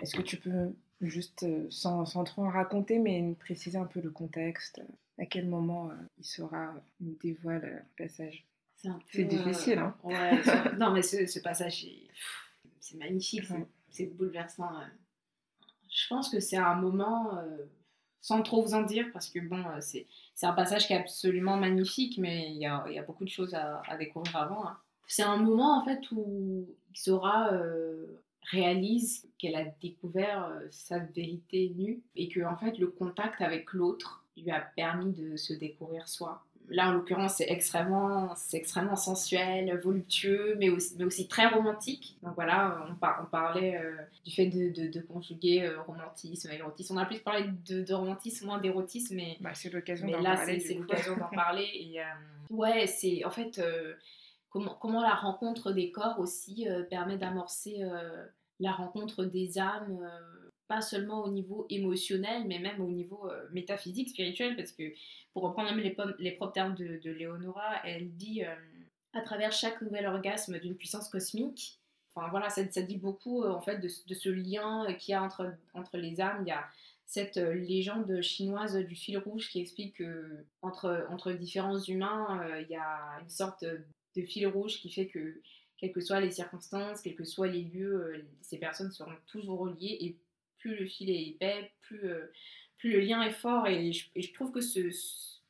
Est-ce que tu peux juste, euh, sans, sans, trop en raconter, mais préciser un peu le contexte À quel moment euh, il sera, nous dévoile le passage? C'est difficile, hein Ouais, non, mais ce, passage, c'est magnifique, c'est bouleversant. Je pense que c'est un moment sans trop vous en dire, parce que bon, euh, c'est, un passage qui est absolument magnifique, mais il y a, y a, beaucoup de choses à, à découvrir avant. Hein. C'est un moment en fait où Zora euh, réalise qu'elle a découvert euh, sa vérité nue et que en fait le contact avec l'autre lui a permis de se découvrir soi là en l'occurrence c'est extrêmement, c'est extrêmement sensuel, voluptueux, mais aussi, mais aussi très romantique. Donc voilà, on, on parlait euh, du fait de, de, conjuguer euh, romantisme et érotisme. On a plus parlé de, de romantisme, moins d'érotisme, mais, bah, c'est l'occasion là, parler. c'est l'occasion d'en <laughs> parler. Et, euh, ouais, c'est en fait comment, comment la rencontre des corps aussi permet d'amorcer la rencontre des âmes pas seulement au niveau émotionnel, mais même au niveau euh, métaphysique, spirituel, parce que pour reprendre même les, propres termes de, Léonora, elle dit euh, à travers chaque nouvel orgasme d'une puissance cosmique. Enfin voilà, ça, dit beaucoup euh, en fait de, ce lien qu'il y a entre, entre les âmes. Il y a cette légende chinoise du fil rouge qui explique que entre, entre différents humains, il y a une sorte de fil rouge qui fait que quelles que soient les circonstances, quels que soient les lieux, ces personnes seront toujours reliées plus le fil est épais, plus, euh, plus le lien est fort. Et je, trouve que ce,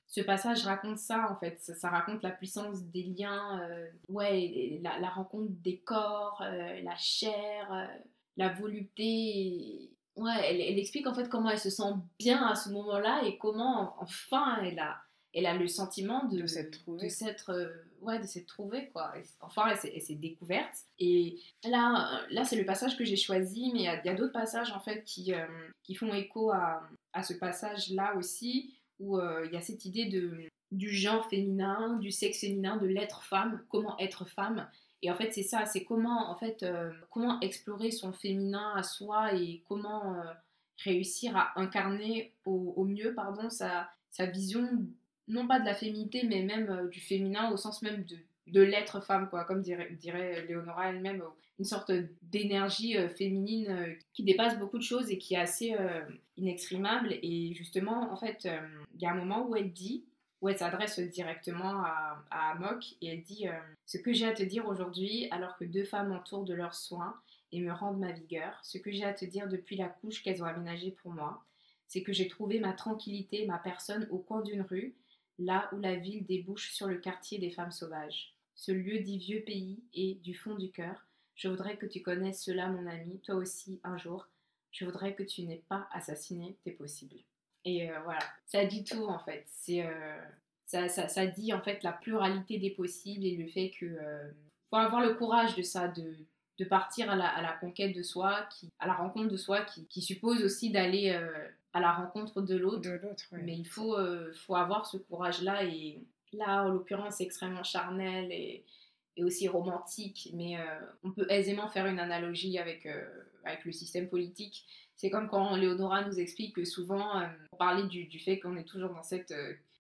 ce, passage raconte ça, en fait. Ça, raconte la puissance des liens, euh, ouais, la, rencontre des corps, euh, la chair, la volupté. Ouais, elle, explique en fait comment elle se sent bien à ce moment-là et comment enfin elle a elle a le sentiment de, s'être trouvée. De euh, ouais, de s'être trouvée, quoi. enfin, elle s'est découverte. Et là, là c'est le passage que j'ai choisi, mais il y a, d'autres passages, en fait, qui, euh, qui font écho à, à ce passage-là aussi, où euh, il y a cette idée de, du genre féminin, du sexe féminin, de l'être femme, comment être femme. Et en fait, c'est ça, c'est comment, en fait, comment explorer son féminin à soi et comment réussir à incarner au, au mieux, pardon, sa, sa vision non pas de la féminité, mais même euh, du féminin au sens même de, de l'être femme, quoi, comme dirait, dirait Léonora elle-même, une sorte d'énergie euh, féminine euh, qui dépasse beaucoup de choses et qui est assez inexprimable. Et justement, en fait, il y a un moment où elle dit, où elle s'adresse directement à, à, Amok, et elle dit Ce que j'ai à te dire aujourd'hui, alors que deux femmes entourent de leurs soins et me rendent ma vigueur, ce que j'ai à te dire depuis la couche qu'elles ont aménagée pour moi, c'est que j'ai trouvé ma tranquillité, ma personne au coin d'une rue, là où la ville débouche sur le quartier des femmes sauvages. Ce lieu dit vieux pays et, du fond du cœur, je voudrais que tu connaisses cela, mon ami, toi aussi, un jour. Je voudrais que tu n'aies pas assassiné tes possibles. Et euh, voilà, ça dit tout en fait. C'est euh, ça, ça, dit en fait la pluralité des possibles et le fait que euh, faut avoir le courage de ça, de, partir à la, conquête de soi, qui, à la rencontre de soi, qui suppose aussi d'aller à la rencontre de l'autre. Mais il faut, euh, faut avoir ce courage-là. Et là, en l'occurrence, c'est extrêmement charnel et, et, aussi romantique. Mais euh, on peut aisément faire une analogie avec, euh, avec le système politique. C'est comme quand Léonora nous explique que souvent, on parlait du, du fait qu'on est toujours dans, cette,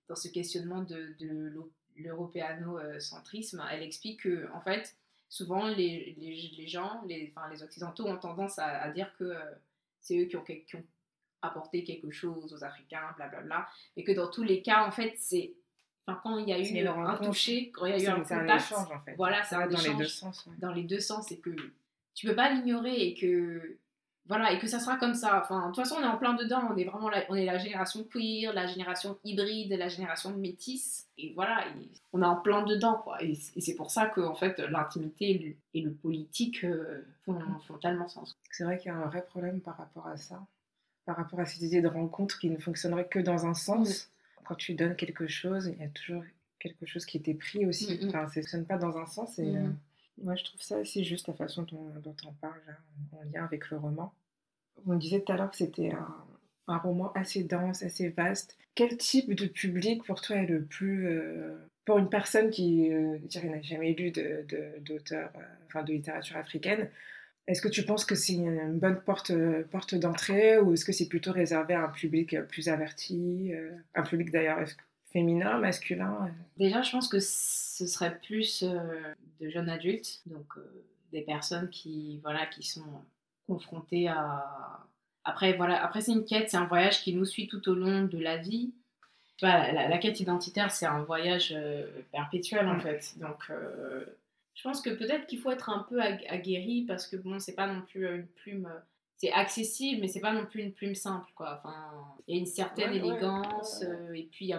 dans ce questionnement de, de l'européano-centrisme. Elle explique que, en fait, souvent, les, les, les gens, les, enfin, les Occidentaux ont tendance à, dire que c'est eux qui ont, qui ont apporter quelque chose aux Africains, blablabla. Et que dans tous les cas, en fait, c'est. Enfin, quand il y a eu un toucher, quand il y a eu un contact, en fait. voilà, c'est dans les deux sens. Dans les deux sens, et que tu peux pas l'ignorer et que voilà et que ça sera comme ça. Enfin, de toute façon, on est en plein dedans. On est vraiment la, on est la génération queer, la génération hybride, la génération métisse, et voilà, on est en plein dedans quoi. Et, c'est pour ça que en fait, l'intimité et, le, politique euh, font, font tellement sens. C'est vrai qu'il y a un vrai problème par rapport à ça par rapport à cette idée de rencontre qui ne fonctionnerait que dans un sens. Quand tu donnes quelque chose, il y a toujours quelque chose qui était pris aussi. Mm. Enfin, ça ne fonctionne pas dans un sens. Et euh, moi, je trouve ça assez juste la façon dont, dont on parle en lien avec le roman. On disait tout à l'heure que c'était un, un roman assez dense, assez vaste. Quel type de public pour toi est le plus... Euh, pour une personne qui, euh, n'a jamais lu d'auteur, de, enfin de littérature africaine, est-ce que tu penses que c'est une bonne porte, porte d'entrée ou est-ce que c'est plutôt réservé à un public plus averti, un public d'ailleurs féminin, masculin Déjà, je pense que ce serait plus de jeunes adultes, donc des personnes qui, voilà, qui sont confrontées à, après, voilà, après c'est une quête, c'est un voyage qui nous suit tout au long de la vie. la, quête identitaire, c'est un voyage euh, perpétuel en fait. Donc, euh, je pense que peut-être qu'il faut être un peu aguerri parce que bon, c'est pas non plus une plume. C'est accessible, mais c'est pas non plus une plume simple, quoi. Enfin, il y a une certaine élégance, euh, et puis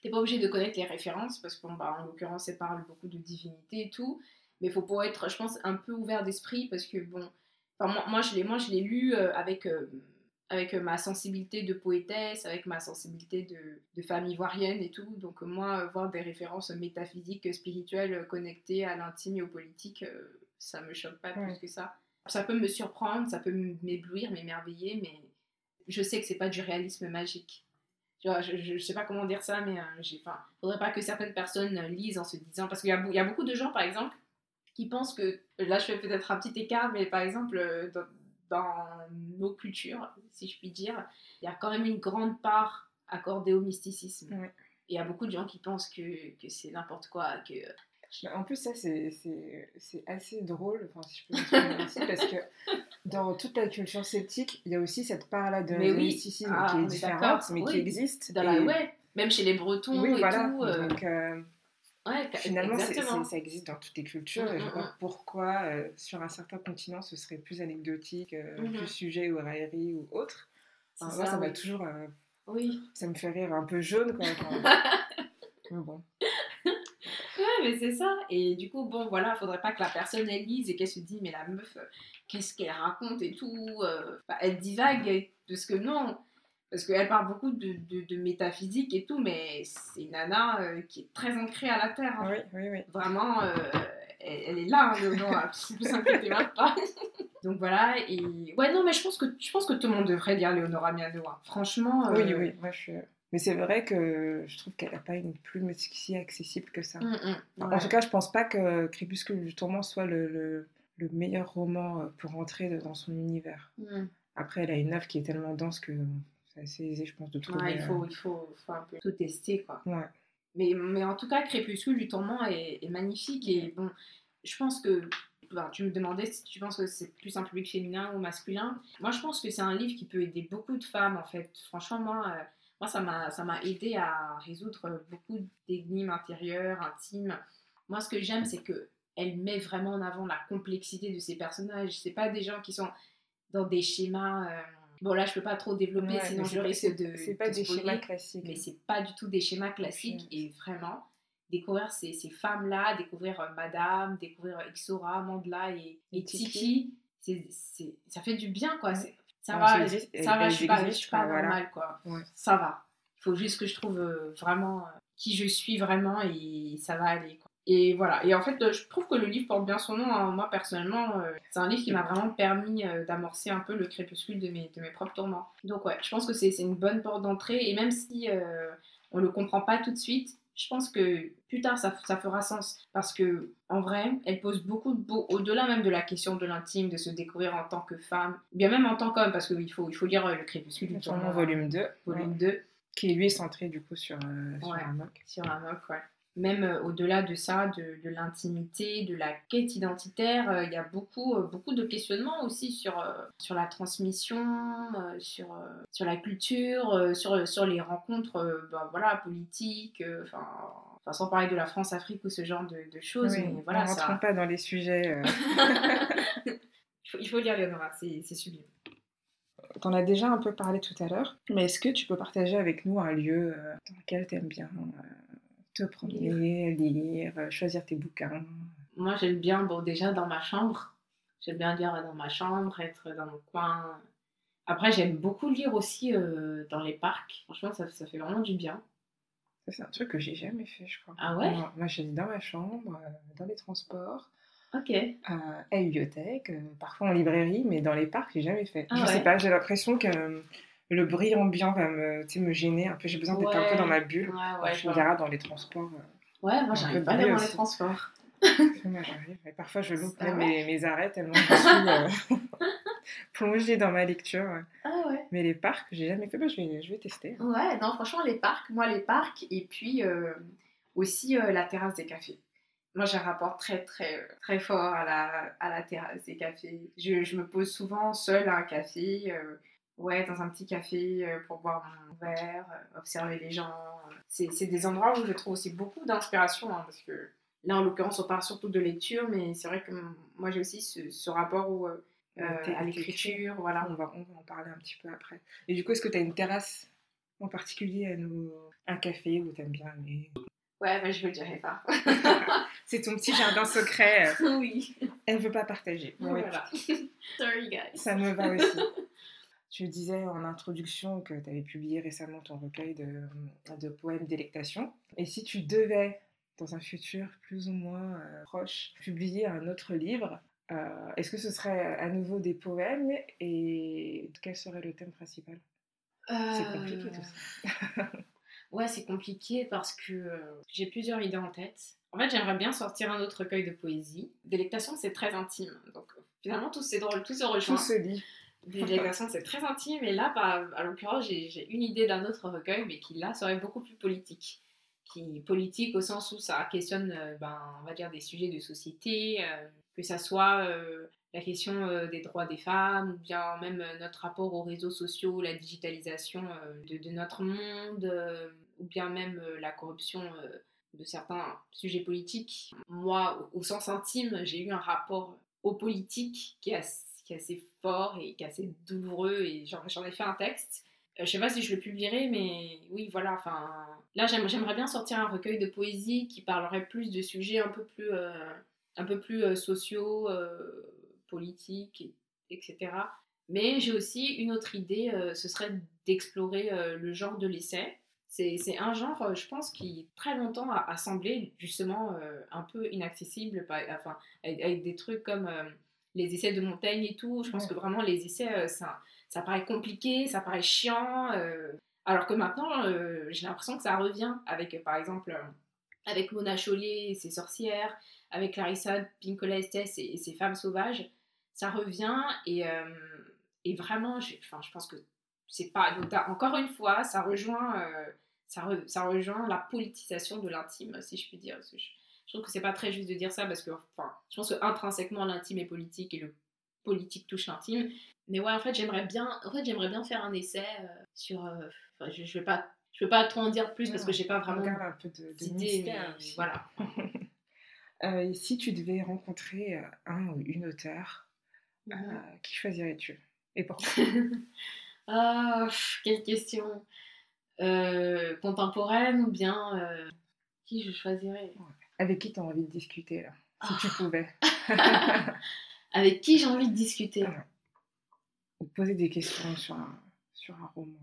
t'es pas obligé de connaître les références parce qu'en bah, en l'occurrence, elle parle beaucoup de divinité et tout. Mais il faut pas être, je pense, un peu ouvert d'esprit parce que bon, moi, je l'ai, moi, je l'ai lu euh, avec, euh, avec ma sensibilité de poétesse, avec ma sensibilité de, de femme ivoirienne et tout. Donc, moi, voir des références métaphysiques, spirituelles connectées à l'intime et au politique, euh, ça me choque pas plus que ça. Ça peut me surprendre, ça peut m'éblouir, m'émerveiller, mais je sais que c'est pas du réalisme magique. Tu vois, je, je, sais pas comment dire ça, mais il ne faudrait pas que certaines personnes lisent en se disant. Parce qu'il y, y, a beaucoup de gens, par exemple, qui pensent que, là je fais peut-être un petit écart, mais par exemple, euh, dans, nos cultures, si je puis dire, il y a quand même une grande part accordée au mysticisme. Et il y a beaucoup de gens qui pensent que, que c'est n'importe quoi, que en plus, ça, c'est assez drôle, enfin, si je peux m'exprimer ainsi, <laughs> parce que dans toute la culture celtique, il y a aussi cette part-là de mysticisme ah, qui est différente, mais qui existe. Dans la... ouais, même chez les Bretons et tout. Euh, Donc, euh, Finalement, ça existe dans toutes les cultures. et je vois mm. pourquoi, euh, sur un certain continent, ce serait plus anecdotique, euh, mm-hmm. plus sujet ou raillerie ou autre. ça, ça m'a toujours. Euh, oui. Ça me fait rire un peu jaune quand <laughs> mais bon. Ouais, mais c'est ça. Et du coup, bon, voilà, faudrait pas que la personne elle lise et qu'elle se dise, mais la meuf, qu'est-ce qu'elle raconte et tout. elle divague, parce que non parce qu'elle parle beaucoup de, de, métaphysique et tout, mais c'est une nana euh, qui est très ancrée à la terre. Hein. Oui, oui, oui. Vraiment, euh, elle, est là, hein, non, ne s'inquiétez même pas. <laughs> Donc voilà, et ouais, non, mais je pense que, je pense que tout le monde devrait lire Léonora Miano. Hein. Franchement. Oui, euh, oui, moi je suis. Mais c'est vrai que je trouve qu'elle n'a pas une plume si accessible que ça. Mm, mm, en tout cas, je pense pas que Crépuscule du Tourment soit le, le, meilleur roman pour entrer dans son univers. Mm. Après, elle a une œuvre qui est tellement dense que c'est assez aisé, je pense, de trouver. il, faut, il faut, un peu tout tester, quoi. Mais, mais en tout cas, Crépuscule du tourment est, magnifique. Et bon, je pense que. tu me demandais si tu penses que c'est plus un public féminin ou masculin. Moi, je pense que c'est un livre qui peut aider beaucoup de femmes, en fait. Franchement, moi, euh, moi ça m'a aidé à résoudre beaucoup d'énigmes intérieures, intimes. Moi, ce que j'aime, c'est que elle met vraiment en avant la complexité de ses personnages. C'est pas des gens qui sont dans des schémas. Euh, Bon, là, je peux pas trop développer, sinon je risque de. C'est pas des schémas classiques. Mais c'est pas du tout des schémas classiques. Et vraiment, découvrir ces, ces femmes-là, découvrir euh, Madame, découvrir Exora, Mandela et, et Tiki, c'est, ça fait du bien, quoi. Ça va, ça va, je suis pas, je suis pas normale, quoi. Ça va. Il faut juste que je trouve euh, vraiment euh, qui je suis vraiment et ça va aller, quoi. Et voilà. Et en fait, je trouve que le livre porte bien son nom. Hein. Moi, personnellement, euh, c'est un livre qui m'a vraiment permis euh, d'amorcer un peu le crépuscule de mes, de mes propres tourments. Donc, ouais, je pense que c'est une bonne porte d'entrée. Et même si euh, on ne le comprend pas tout de suite, je pense que plus tard, ça, ça fera sens. Parce que, en vrai, elle pose beaucoup, au-delà même de la question de l'intime, de se découvrir en tant que femme, bien même en tant qu'homme, parce qu'il faut, il faut lire le crépuscule du tourment. volume 2. Volume 2. Qui lui est centré du coup sur, sur un moc. Sur un moc, ouais même euh, au-delà de ça, de, l'intimité, de la quête identitaire, euh, il y a beaucoup, euh, beaucoup de questionnements aussi sur, sur la transmission, sur, sur la culture, sur, sur les rencontres ben, voilà, politiques, enfin, sans parler de la France-Afrique ou ce genre de, choses. mais voilà, ne rentrons pas dans les sujets. <laughs> il, faut, il, faut, lire Léonora, c'est sublime. Tu en as déjà un peu parlé tout à l'heure, mais est-ce que tu peux partager avec nous un lieu dans lequel tu aimes bien te promener, lire, euh, choisir tes bouquins Moi, j'aime bien, bon, déjà dans ma chambre. J'aime bien lire dans ma chambre, être dans mon coin. Après, j'aime beaucoup lire aussi euh, dans les parcs. Franchement, ça, ça, fait vraiment du bien. C'est un truc que j'ai jamais fait, je crois. Ah ouais? Moi, j'ai dans ma chambre, euh, dans les transports. Ok. à la bibliothèque, parfois en librairie, mais dans les parcs, j'ai jamais fait. Ah je sais pas, j'ai l'impression que le bruit ambiant va me, me gêner un peu. J'ai besoin d'être un peu dans ma bulle. Ouais, ouais, je me dans les transports. Euh, ouais, moi j'arrive pas dans les transports. <laughs> moi j'arrive. parfois je loupe mes, mes, arrêts tellement je suis euh, <laughs> plongée dans ma lecture. Ah ouais. Mais les parcs, j'ai jamais fait. Bah, je, vais, je vais tester. Ouais, non, franchement, les parcs, moi les parcs, et puis euh, aussi la terrasse des cafés. Moi, j'ai un rapport très, très, très fort à la, à la terrasse des cafés. Je, je me pose souvent seule à un café ouais, dans un petit café euh, pour boire un verre, euh, observer les gens. C'est des endroits où je trouve aussi beaucoup d'inspiration, hein, parce que là, en l'occurrence, on parle surtout de lecture, mais c'est vrai que moi, j'ai aussi ce, rapport où, euh, à l'écriture. Voilà. On va, on va en parler un petit peu après. Et du coup, est-ce que tu as une terrasse en particulier à nous, un café où tu aimes bien aller? Ouais, mais je ne le dirai pas. <laughs> c'est ton petit jardin secret. <laughs> Oui. Elle ne veut pas partager. Voilà. <laughs> Sorry, guys. Ça me va aussi. Tu disais en introduction que tu avais publié récemment ton recueil de, de poèmes délectation. Et si tu devais, dans un futur plus ou moins euh, proche, publier un autre livre, euh, est-ce que ce serait à nouveau des poèmes et quel serait le thème principal? C'est compliqué tout ça. Euh, <laughs> ouais, c'est compliqué parce que j'ai plusieurs idées en tête. En fait, j'aimerais bien sortir un autre recueil de poésie. Délectation, c'est très intime. Donc, finalement, tout, c'est drôle, tout se rejoint. Tout se lit délégations, c'est très intime. Et là, bah, à l'occurrence, j'ai une idée d'un autre recueil, mais qui là serait beaucoup plus politique. Qui politique au sens où ça questionne, euh, ben, on va dire, des sujets de société, euh, que ça soit euh, la question des droits des femmes, ou bien même notre rapport aux réseaux sociaux, la digitalisation de, notre monde, ou bien même la corruption de certains sujets politiques. Moi, au, au sens intime, j'ai eu un rapport aux politiques qui est assez assez fort et qui est assez douloureux et j'en ai fait un texte. Euh, je sais pas si je le publierai, mais oui, voilà. Enfin, là, j'aimerais bien sortir un recueil de poésie qui parlerait plus de sujets un peu plus, euh, un peu plus euh, sociaux, politiques, etc. Mais j'ai aussi une autre idée, ce serait d'explorer le genre de l'essai. C'est un genre, je pense, qui très longtemps a, semblé justement un peu inaccessible, enfin, avec des trucs comme les essais de montagne et tout. Je pense que vraiment les essais, euh, ça, ça paraît compliqué, ça paraît chiant. Euh. alors que maintenant, euh, j'ai l'impression que ça revient avec, par exemple, avec Mona Chollet et ses sorcières, avec Clarissa Pinkola Estes et, ses femmes sauvages. Ça revient et, et vraiment, je, je pense que c'est pas Encore une fois, ça rejoint, ça, ça, rejoint la politisation de l'intime, si je puis dire. Je trouve que c'est pas très juste de dire ça parce que, enfin, je pense que intrinsèquement l'intime est politique et le politique touche l'intime. Mais ouais, en fait, j'aimerais bien, en fait, j'aimerais bien faire un essai euh, sur. Euh, enfin, je, je vais pas, je vais pas trop en dire plus parce que j'ai pas vraiment un peu de, de <laughs> voilà. <laughs> euh, si tu devais rencontrer euh, un ou une auteur, mhm. qui choisirais-tu? Et pourquoi? <laughs> Ah, quelle question. contemporaine ou bien qui je choisirais? Avec qui tu as envie de discuter, là, si tu ah. pouvais? <laughs> Avec qui j'ai envie de discuter? Ou poser des questions sur un, sur un roman.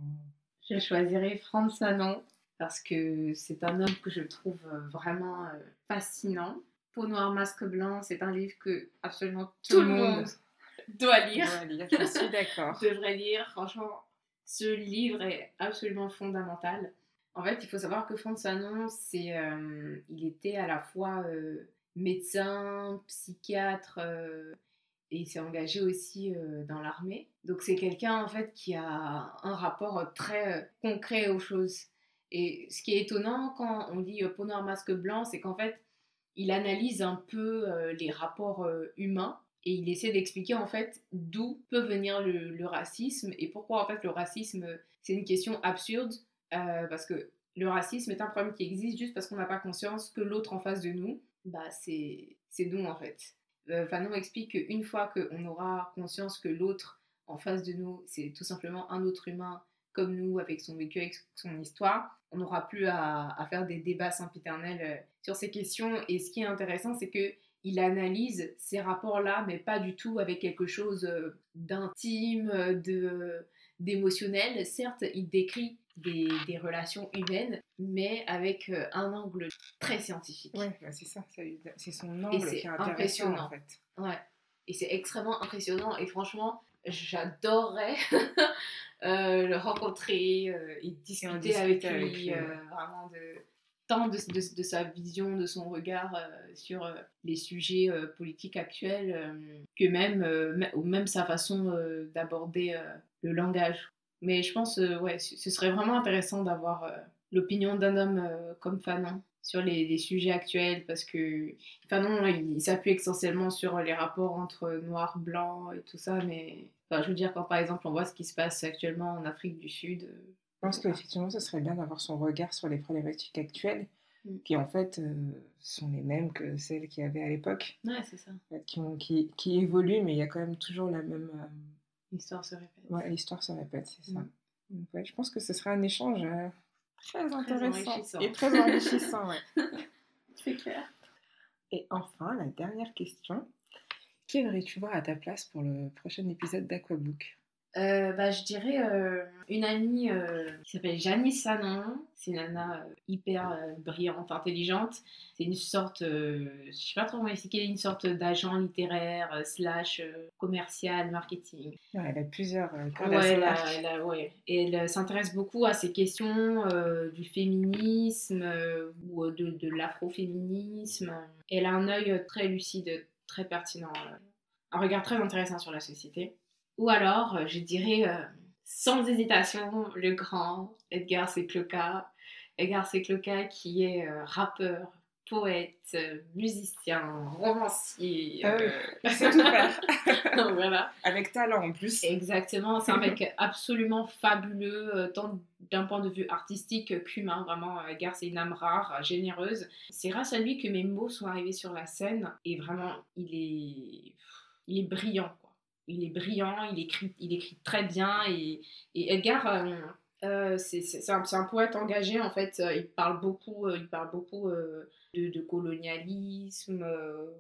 Je choisirais Franz Manon parce que c'est un homme que je trouve euh, vraiment euh, fascinant. Peau noire, masque blanc, c'est un livre que absolument tout, le monde, doit lire. Je suis <laughs> d'accord. Devrait lire. Franchement, ce livre est absolument fondamental. En fait, il faut savoir que Franz Fanon, c'est, euh, il était à la fois euh, médecin, psychiatre euh, et il s'est engagé aussi dans l'armée. Donc c'est quelqu'un en fait qui a un rapport très concret aux choses. Et ce qui est étonnant quand on dit peau noire masque blanc, c'est qu'en fait il analyse un peu les rapports humains et il essaie d'expliquer en fait d'où peut venir le, le, racisme et pourquoi en fait le racisme c'est une question absurde euh, parce que le racisme est un problème qui existe juste parce qu'on n'a pas conscience que l'autre en face de nous, bah c'est nous en fait. Euh, Fanon explique qu'une fois qu'on aura conscience que l'autre en face de nous, c'est tout simplement un autre humain comme nous, avec son vécu, avec son histoire, on n'aura plus à, à, faire des débats sempiternels euh, sur ces questions. Et ce qui est intéressant, c'est que il analyse ces rapports-là, mais pas du tout avec quelque chose euh, d'intime, d'émotionnel. Certes, il décrit des, relations humaines, mais avec euh, un angle très scientifique. Oui, bah, c'est ça, c'est son angle qui est impressionnant en fait. Ouais. Et c'est extrêmement impressionnant. Et franchement, j'adorerais <laughs> le rencontrer et discuter, avec lui, vraiment de tant de, sa vision, de son regard sur les sujets politiques actuels, que même, ou même sa façon d'aborder le langage. Mais je pense, ouais, ce serait vraiment intéressant d'avoir l'opinion d'un homme comme Fanon sur les, sujets actuels parce que Fanon il, s'appuie essentiellement sur les rapports entre noir, blanc et tout ça, mais je veux dire, quand par exemple on voit ce qui se passe actuellement en Afrique du Sud. Je pense qu'effectivement, ce serait bien d'avoir son regard sur les problématiques actuelles Mm. qui en fait euh, sont les mêmes que celles qu'il y avait à l'époque. Ouais, c'est ça. Qui, qui, qui, évoluent, mais il y a quand même toujours la même. Euh, l'histoire se répète. Ouais, l'histoire se répète, c'est ça. Mm. ouais, je pense que ce sera un échange euh, très intéressant et très enrichissant. ouais. <laughs> c'est clair. Et enfin, la dernière question. Qui aimerais-tu voir à ta place pour le prochain épisode d'Aquabook? Euh, bah, je dirais euh, une amie euh, qui s'appelle Janice Sanon. C'est une nana hyper brillante, intelligente. C'est une sorte, je sais pas trop comment expliquer, une sorte d'agent littéraire slash commercial, marketing. elle a plusieurs ouais, Et elle s'intéresse beaucoup à ces questions du féminisme ou de, de l'afroféminisme. Elle a un œil très lucide, très pertinent, un regard très intéressant sur la société. Ou alors, euh, je dirais euh, sans hésitation, le grand Edgar Secloca. Edgar Secloca qui est euh, rappeur, poète, musicien, romancier. Ah c'est tout faire. <laughs> voilà. Avec talent en plus. Exactement, c'est un <laughs> mec absolument fabuleux, tant d'un point de vue artistique qu'humain. Vraiment, Edgar, c'est une âme rare, généreuse. C'est grâce à lui que mes mots sont arrivés sur la scène et vraiment, il est, il est brillant il est brillant, il écrit, il écrit très bien. Et, Edgar, euh, euh, c'est un, poète engagé en fait. Il parle beaucoup, euh, il parle beaucoup de, colonialisme,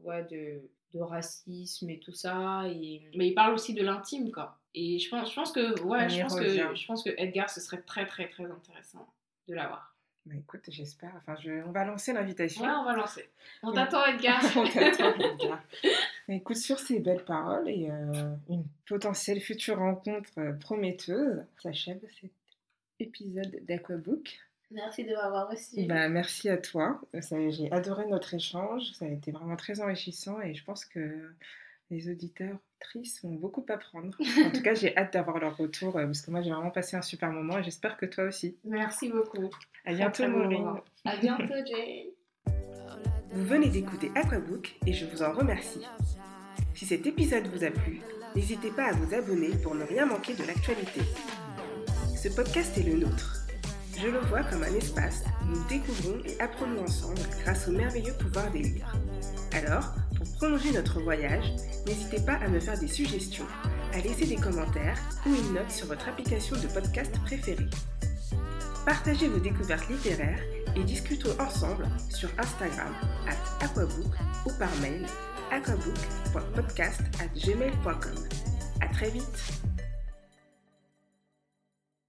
ouais, de, racisme et tout ça. Et, mais il parle aussi de l'intime, quoi. Et je pense, je pense que, ouais, je pense que, je pense que Edgar, ce serait très, très, très intéressant de l'avoir. Bah écoute, j'espère. Enfin, je... on va lancer l'invitation. Ouais, on va lancer. On t'attend, Edgar. on t'attend, Edgar. <laughs> <laughs> écoute, sur ces belles paroles et euh, une potentielle future rencontre euh, prometteuse, s'achève cet épisode d'Aquabook. Merci de m'avoir reçu. Bah, merci à toi. J'ai adoré notre échange. Ça a été vraiment très enrichissant et je pense que les auditeurs tristes vont beaucoup apprendre. <laughs> En tout cas, j'ai hâte d'avoir leur retour euh, parce que moi, j'ai vraiment passé un super moment et j'espère que toi aussi. Merci beaucoup. À bientôt, Maureen. À bientôt, Jay. Vous venez d'écouter Aquabook et je vous en remercie. Si cet épisode vous a plu, n'hésitez pas à vous abonner pour ne rien manquer de l'actualité. Ce podcast est le nôtre. Je le vois comme un espace où nous découvrons et apprenons ensemble grâce au merveilleux pouvoir des livres. Alors, pour prolonger notre voyage, n'hésitez pas à me faire des suggestions, à laisser des commentaires ou une note sur votre application de podcast préférée. Partagez vos découvertes littéraires et discutons ensemble sur Instagram at aquabook ou par mail aquabook.podcast@gmail.com. À très vite.